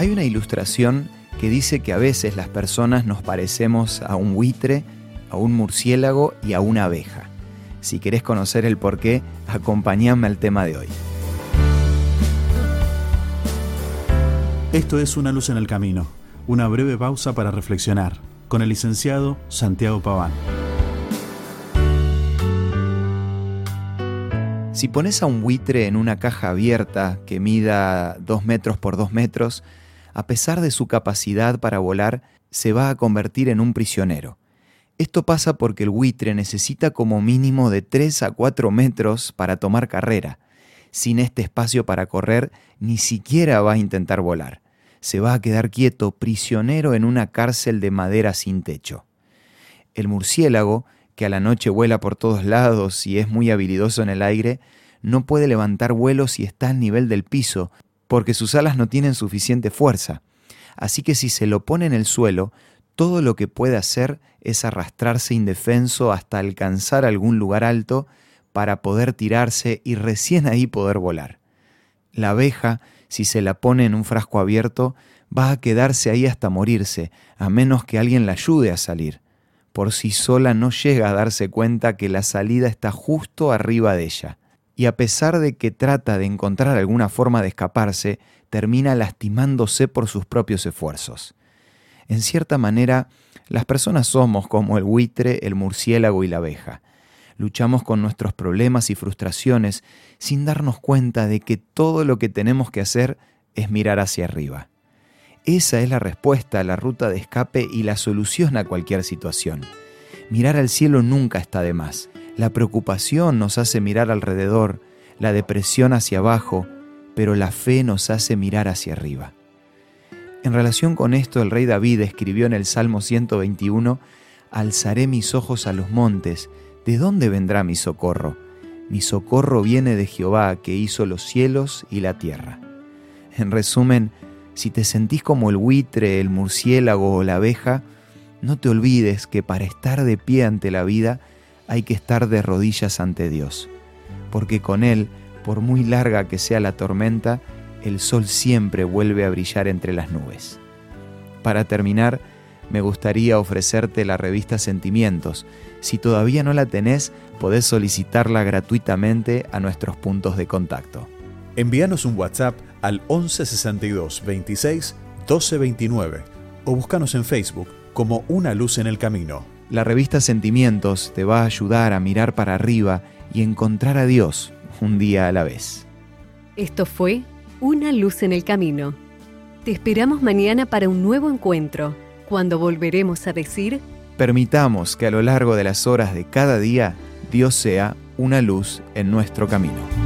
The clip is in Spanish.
Hay una ilustración que dice que a veces las personas nos parecemos a un buitre, a un murciélago y a una abeja. Si querés conocer el por qué, acompáñame al tema de hoy. Esto es Una luz en el camino, una breve pausa para reflexionar, con el licenciado Santiago Paván. Si pones a un buitre en una caja abierta que mida 2 metros por 2 metros, a pesar de su capacidad para volar, se va a convertir en un prisionero. Esto pasa porque el buitre necesita como mínimo de 3 a 4 metros para tomar carrera. Sin este espacio para correr, ni siquiera va a intentar volar. Se va a quedar quieto, prisionero en una cárcel de madera sin techo. El murciélago, que a la noche vuela por todos lados y es muy habilidoso en el aire, no puede levantar vuelo si está al nivel del piso, porque sus alas no tienen suficiente fuerza. Así que si se lo pone en el suelo, todo lo que puede hacer es arrastrarse indefenso hasta alcanzar algún lugar alto para poder tirarse y recién ahí poder volar. La abeja, si se la pone en un frasco abierto, va a quedarse ahí hasta morirse, a menos que alguien la ayude a salir. Por sí sola no llega a darse cuenta que la salida está justo arriba de ella y a pesar de que trata de encontrar alguna forma de escaparse, termina lastimándose por sus propios esfuerzos. En cierta manera, las personas somos como el buitre, el murciélago y la abeja. Luchamos con nuestros problemas y frustraciones sin darnos cuenta de que todo lo que tenemos que hacer es mirar hacia arriba. Esa es la respuesta, la ruta de escape y la solución a cualquier situación. Mirar al cielo nunca está de más. La preocupación nos hace mirar alrededor, la depresión hacia abajo, pero la fe nos hace mirar hacia arriba. En relación con esto, el rey David escribió en el Salmo 121, Alzaré mis ojos a los montes, ¿de dónde vendrá mi socorro? Mi socorro viene de Jehová, que hizo los cielos y la tierra. En resumen, si te sentís como el buitre, el murciélago o la abeja, no te olvides que para estar de pie ante la vida hay que estar de rodillas ante Dios, porque con Él, por muy larga que sea la tormenta, el sol siempre vuelve a brillar entre las nubes. Para terminar, me gustaría ofrecerte la revista Sentimientos. Si todavía no la tenés, podés solicitarla gratuitamente a nuestros puntos de contacto. Envíanos un WhatsApp al 1162 26 1229 o búscanos en Facebook como Una Luz en el Camino. La revista Sentimientos te va a ayudar a mirar para arriba y encontrar a Dios un día a la vez. Esto fue Una luz en el camino. Te esperamos mañana para un nuevo encuentro, cuando volveremos a decir... Permitamos que a lo largo de las horas de cada día Dios sea una luz en nuestro camino.